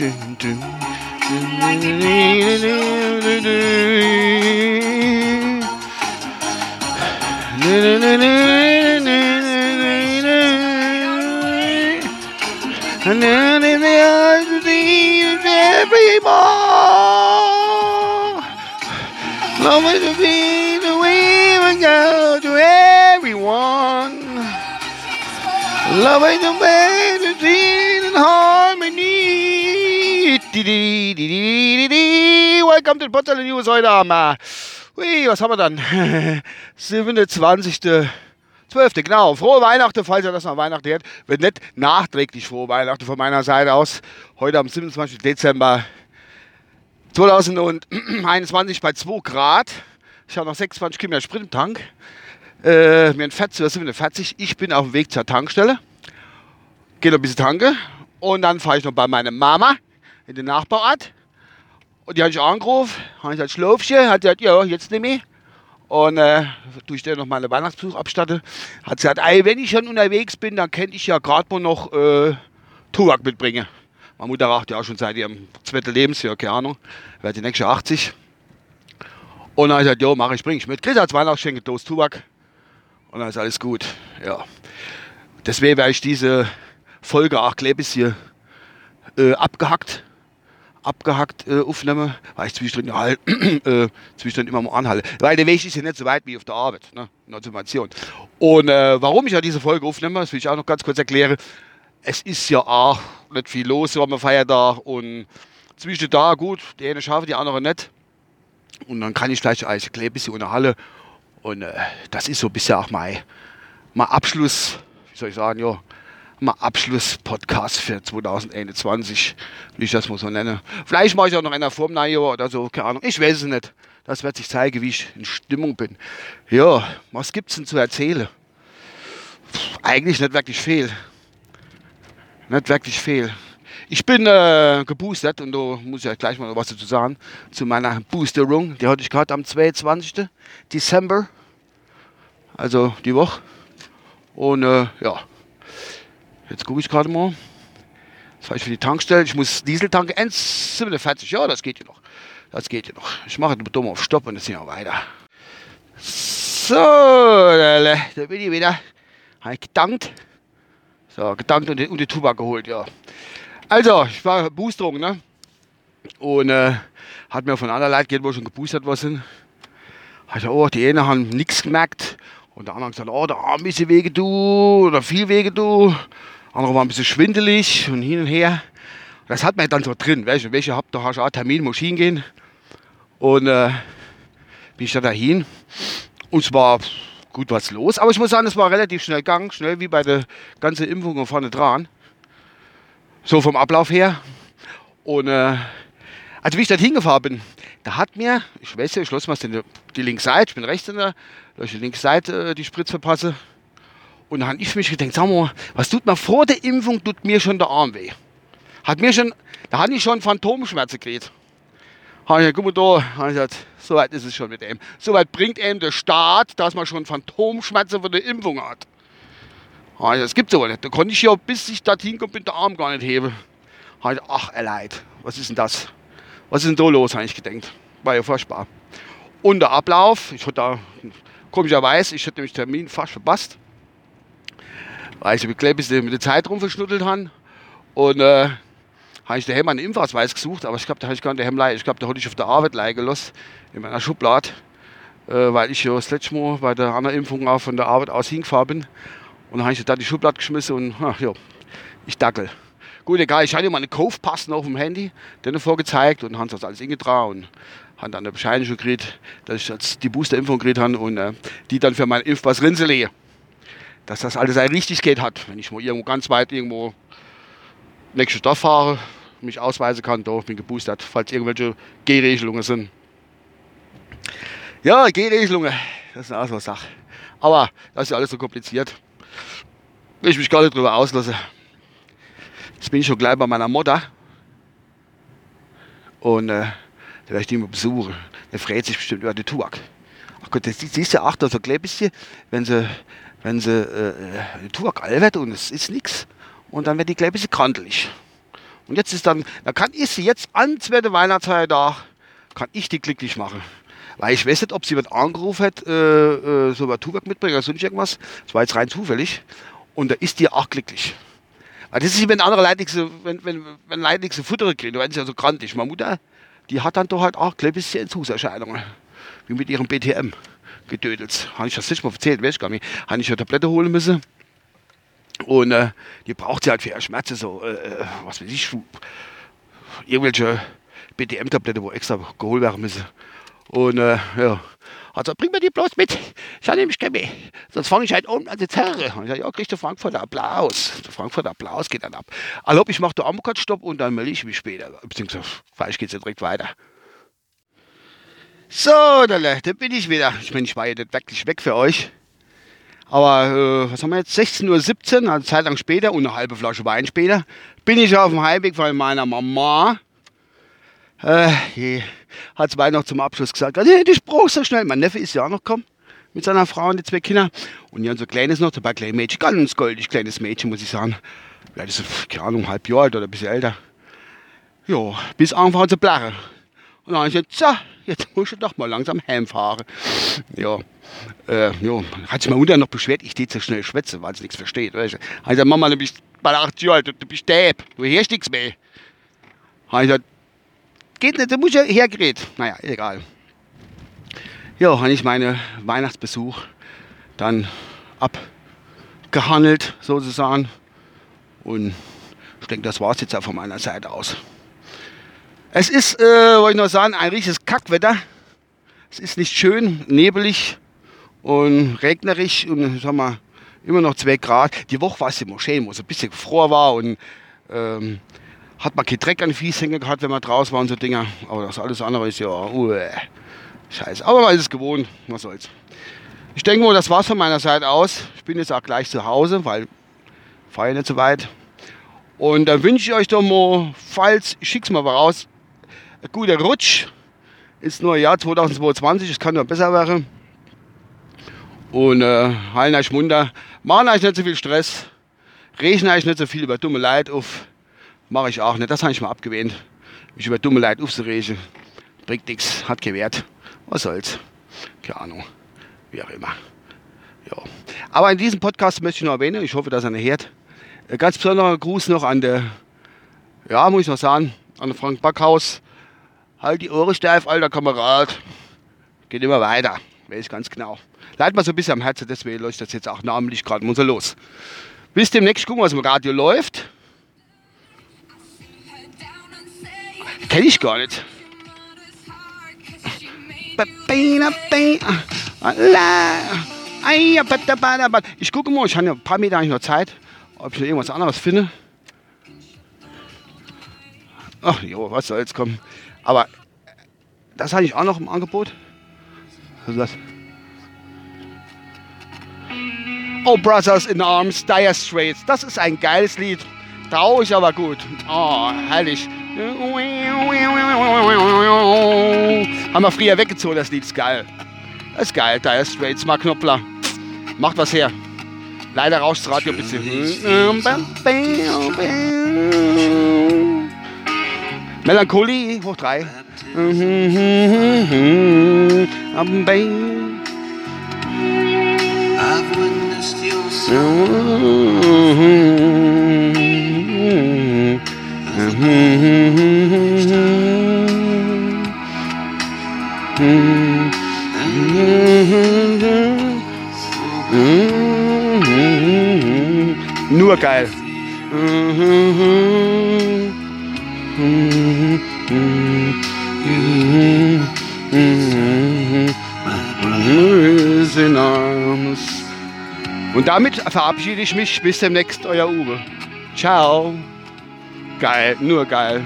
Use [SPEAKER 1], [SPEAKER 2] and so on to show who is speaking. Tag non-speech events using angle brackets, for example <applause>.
[SPEAKER 1] And then in the eyes of these evermore. Love is to be the way we go to everyone. Love is the way Welcome to the Potsdamer News heute am, ui, was haben wir dann? 27. 12. Genau. Frohe Weihnachten, falls ihr das noch Weihnachten hört. Wird nicht nachträglich frohe Weihnachten von meiner Seite aus. Heute am 27. Dezember 2021 bei 2 Grad. Ich habe noch 26 Kilometer Sprit im Tank. Äh, mir ein 40 oder 40. Ich bin auf dem Weg zur Tankstelle. Gehe noch ein bisschen tanke. Und dann fahre ich noch bei meiner Mama in den Nachbarort. Und die habe ich angerufen. Habe ich gesagt, Schlafchen. Hat gesagt, ja, jetzt nicht mehr. Und äh, durch der noch mal einen Weihnachtsbesuch abstatte, hat sie gesagt, wenn ich schon unterwegs bin, dann könnte ich ja gerade mal noch äh, Tubak mitbringen. Meine Mutter raucht ja auch schon seit ihrem zweiten Lebensjahr, keine Ahnung, wird die nächste 80. Und dann habe ich gesagt, jo, mache ich, bringe ich mit. Chris als Weihnachtsgeschenk Dose Tubak. Und dann ist alles gut. Ja. Deswegen werde ich diese Folge auch gleich bis hier äh, abgehackt abgehackt äh, aufnehmen, weil ich zwischendrin, halt, <clears throat> äh, zwischendrin immer mal anhalte. Weil der Weg ist ja nicht so weit wie auf der Arbeit, ne? in der. Und äh, warum ich ja diese Folge aufnehme, das will ich auch noch ganz kurz erklären. Es ist ja auch nicht viel los so am Feiertag und zwischen da gut, die eine schaffe, die andere nicht. Und dann kann ich vielleicht ein bisschen unterhalten. Und äh, das ist so bisher auch mein, mein Abschluss, wie soll ich sagen, ja, mal Abschlusspodcast für 2021, wie ich das mal so nenne. Vielleicht mache ich auch noch einer Neujahr oder so, keine Ahnung. Ich weiß es nicht. Das wird sich zeigen, wie ich in Stimmung bin. Ja, was gibt es denn zu erzählen? Eigentlich nicht wirklich viel. Nicht wirklich viel. Ich bin äh, geboostert und da muss ich gleich mal was dazu sagen. Zu meiner Boosterung. Die hatte ich gerade am 22. Dezember. Also die Woche. Und äh, ja, Jetzt gucke ich gerade mal. Das heißt für die Tankstelle. Ich muss Diesel tanken. 1,47. Ja, das geht ja noch. Das geht ja noch. Ich mache den dumm auf Stopp und jetzt sind wir weiter. So, da bin ich wieder. Habe ich gedankt. So, gedankt und die, und die Tubak geholt, ja. Also, ich war Boosterung, ne? Und äh, hat mir von anderen Leuten, wo schon geboostert was sind. Also, oh, die einen haben nichts gemerkt. Und der andere hat gesagt, oh, da haben ein bisschen wege du oder viel wege du andere waren ein bisschen schwindelig und hin und her. Das hat man dann so drin, du, welche habt, da hast du auch Termin, muss hingehen. Und äh, bin ich da dahin. Und es war gut was los. Aber ich muss sagen, es war relativ schnell gegangen, schnell wie bei der ganzen Impfung vorne dran. So vom Ablauf her. Und äh, als ich dort hingefahren bin, da hat mir, ich weiß ja, ich schloss mal die, linke Seite, ich bin rechts in der, durch die linke Seite äh, die Spritze verpasse. Und dann habe ich mich gedacht, sag mal, was tut mir vor der Impfung, tut mir schon der Arm weh. Hat mir schon, da hatte ich schon Phantomschmerzen gekriegt. Habe ich gesagt, guck mal da, habe ich gesagt, so weit ist es schon mit ihm. So weit bringt ihm der Staat, dass man schon Phantomschmerzen von der Impfung hat. Habe ich gesagt, das gibt es aber nicht. Da konnte ich ja, bis ich dorthin komme, den Arm gar nicht heben. Habe ich gesagt, ach, erleid, was ist denn das? Was ist denn da los, habe ich gedacht. War ja furchtbar. Und der Ablauf, ich hatte da, komischerweise, ich hatte nämlich Termin fast verpasst weil ich gleich ein bisschen mit der Zeit rumverschnuddelt habe. Und äh, habe ich daheim einen Impfausweis gesucht, aber ich glaube, da habe ich gar nicht daheim Ich glaube, da hatte ich auf der Arbeit liegen gelassen, in meiner Schublade, äh, weil ich ja das letzte Mal bei der anderen Impfung auch von der Arbeit aus hingefahren bin. Und dann habe ich da die Schublade geschmissen und ach, ja, ich dackel. Gut, egal, ich hatte meine Kaufpass noch auf dem Handy, den vorgezeigt und haben das alles eingetragen und haben dann eine Bescheinigung gekriegt, dass ich jetzt die Boosterimpfung gekriegt habe und äh, die dann für meinen Impfpass rinselege dass das alles seine Richtigkeit hat. Wenn ich mal irgendwo ganz weit irgendwo nächste Stadt fahre, mich ausweisen kann, da bin geboostert, falls irgendwelche G-Regelungen sind. Ja, G-Regelungen, das ist eine Sache. Aber das ist ja alles so kompliziert. Will ich mich gar nicht drüber auslassen. Jetzt bin ich schon gleich bei meiner Mutter. Und äh, da werde ich die mal besuchen. Der freut sich bestimmt über die Tuak. Gott, das du auch da so ein bisschen, wenn sie wenn sie äh, äh Tour wird und es ist nichts und dann wird die gleich ein bisschen krantelig. Und jetzt ist dann, da kann ich sie jetzt an zweite Weihnachtsfeiertag, kann ich die glücklich machen. Weil ich weiß nicht, ob sie jemand angerufen hat, äh, äh, so ein Tubac mitbringen oder sonst irgendwas. Das war jetzt rein zufällig. Und da ist die auch glücklich. Weil das ist, wenn andere Leute nichts, wenn, wenn, wenn Leute nichts zu futtern kriegen, dann werden sie ja so grantig. Meine Mutter, die hat dann doch halt auch ein bisschen Entzugserscheinungen. Mit ihrem BTM gedödelt. Habe ich das nicht mal erzählt, weiß ich gar nicht. Habe ich eine Tablette holen müssen. Und äh, die braucht sie halt für ihre Schmerzen, so, äh, äh was weiß ich, irgendwelche BTM-Tablette, wo extra geholt werden müssen. Und äh, ja, also bring mir die bloß mit. Ich habe nämlich keine Sonst fange ich halt um an die Zerre. Und ich sage, ja, kriegst du Frankfurter Applaus. Der Frankfurter Applaus geht dann ab. Also ich mache den Amokot-Stopp und dann melde ich mich später. Beziehungsweise vielleicht geht es ja direkt weiter. So, da, bin ich wieder. Ich meine, ich war ja wirklich weg für euch. Aber äh, was haben wir jetzt? 16.17 Uhr, also Zeit lang später und eine halbe Flasche Wein später, bin ich auf dem Heimweg von meiner Mama. Äh, hat zwei noch zum Abschluss gesagt, also, ich brauche so schnell. Mein Neffe ist ja auch noch gekommen mit seiner Frau und die zwei Kinder. Und die haben so ein kleines noch, dabei kleines Mädchen, ganz goldig kleines Mädchen, muss ich sagen. Vielleicht ist sie, keine Ahnung, halb Jahr alt oder ein bisschen älter. Ja, bis anfangen zu blachen. Und dann habe ich gesagt, so, jetzt muss ich doch mal langsam heimfahren. Ja, äh, ja, hat sich meine Mutter noch beschwert, ich stehe zu schnell schwätze, weil sie nichts versteht. Weißt du. Hat gesagt, Mama, du bist bei 80 Jahre alt, du, du bist Däb, du hörst nichts mehr. Hat gesagt, geht nicht, du musst ja hergerät. Naja, egal. Ja, habe ich meinen Weihnachtsbesuch dann abgehandelt, sozusagen. Und ich denke, das war es jetzt auch von meiner Seite aus. Es ist, äh, wollte ich noch sagen, ein richtiges Kackwetter. Es ist nicht schön, nebelig und regnerisch und sagen wir, immer noch 2 Grad. Die Woche war es immer schön, wo es ein bisschen froh war und ähm, hat man keinen Dreck an den gehabt, wenn man draußen war und so Dinger. Aber das alles andere ist ja, uh, scheiße. Aber man ist es gewohnt, was soll's. Ich denke mal, das war's von meiner Seite aus. Ich bin jetzt auch gleich zu Hause, weil ich fahre ja nicht so weit. Und dann wünsche ich euch doch mal, falls, ich schick's mal raus, ein guter Rutsch ins neue Jahr 2022. Es kann nur besser werden. Und äh, halten euch munter. Machen euch nicht so viel Stress. Rechnen euch nicht so viel über dumme Leid auf. Mache ich auch nicht. Das habe ich mal abgewähnt. Mich über dumme Leid aufzuregen. Bringt nichts. Hat gewährt. Was soll's. Keine Ahnung. Wie auch immer. Ja. Aber in diesem Podcast möchte ich noch erwähnen, ich hoffe, dass er nicht hört. Ein ganz besonderer Gruß noch an der, ja, muss ich noch sagen, an Frank Backhaus, Halt die Ohren steif, alter Kamerad. Geht immer weiter. Weiß ganz genau. Leid mal so ein bisschen am Herzen, deswegen läuft das jetzt auch namentlich gerade so los. Bis demnächst gucken, was im Radio läuft. Kenn ich gar nicht. Ich gucke mal, ich habe ja ein paar Meter eigentlich noch Zeit, ob ich noch irgendwas anderes finde. Ach jo, was soll's kommen. Aber das hatte ich auch noch im Angebot. Was ist das? Oh Brothers in Arms, Dire Straits. Das ist ein geiles Lied. Traurig, aber gut. Oh, herrlich. Haben wir früher weggezogen, das Lied ist geil. Das ist geil, Dire Straits, Mark Knopfler. Macht was her. Leider rauscht das Radio ein bisschen. Melancholie hoch drei. Nur geil. Und damit verabschiede ich mich. Bis demnächst, euer Uwe. Ciao. Geil, nur geil.